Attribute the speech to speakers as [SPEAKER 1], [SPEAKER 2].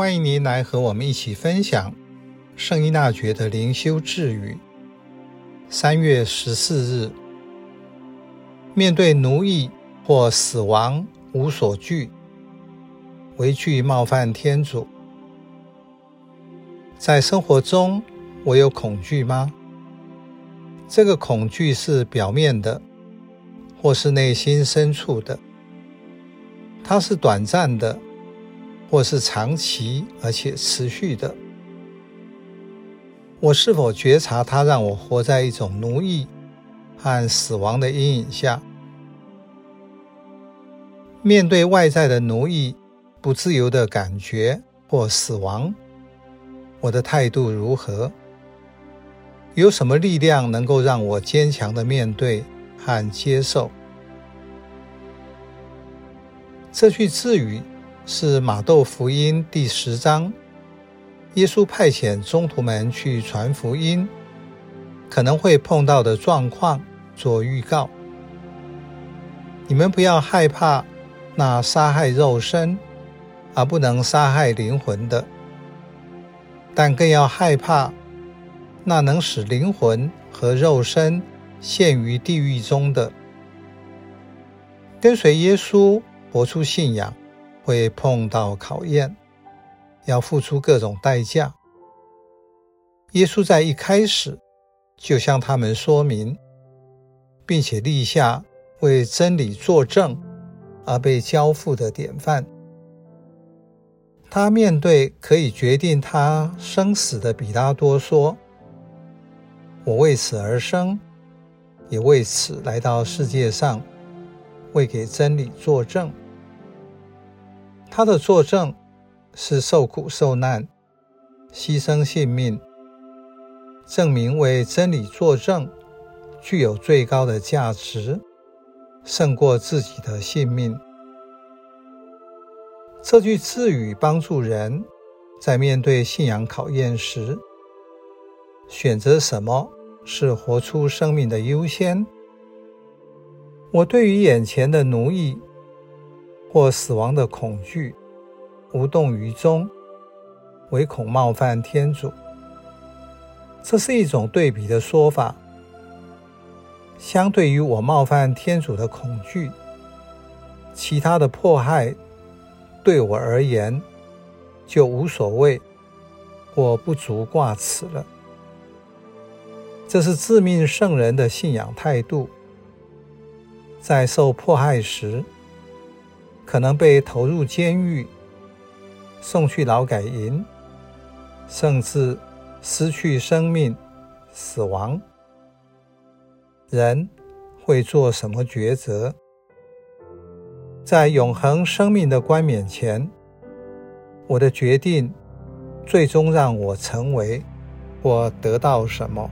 [SPEAKER 1] 欢迎您来和我们一起分享圣依纳爵的灵修智语。三月十四日，面对奴役或死亡无所惧，唯惧冒犯天主。在生活中，我有恐惧吗？这个恐惧是表面的，或是内心深处的？它是短暂的，或是长期而且持续的？我是否觉察它让我活在一种奴役和死亡的阴影下？面对外在的奴役、不自由的感觉或死亡，我的态度如何？有什么力量能够让我坚强的面对和接受？这句智语是马窦福音第十章，耶稣派遣宗徒们去传福音，可能会碰到的状况做预告。你们不要害怕那杀害肉身而不能杀害灵魂的，但更要害怕那能使灵魂和肉身陷于地狱中的。跟随耶稣。活出信仰会碰到考验，要付出各种代价。耶稣在一开始就向他们说明，并且立下为真理作证而被交付的典范。他面对可以决定他生死的彼拉多说：“我为此而生，也为此来到世界上。”为给真理作证，他的作证是受苦受难、牺牲性命，证明为真理作证具有最高的价值，胜过自己的性命。这句智语帮助人在面对信仰考验时，选择什么是活出生命的优先。我对于眼前的奴役或死亡的恐惧无动于衷，唯恐冒犯天主。这是一种对比的说法。相对于我冒犯天主的恐惧，其他的迫害对我而言就无所谓我不足挂齿了。这是自命圣人的信仰态度。在受迫害时，可能被投入监狱、送去劳改营，甚至失去生命、死亡。人会做什么抉择？在永恒生命的冠冕前，我的决定最终让我成为或得到什么？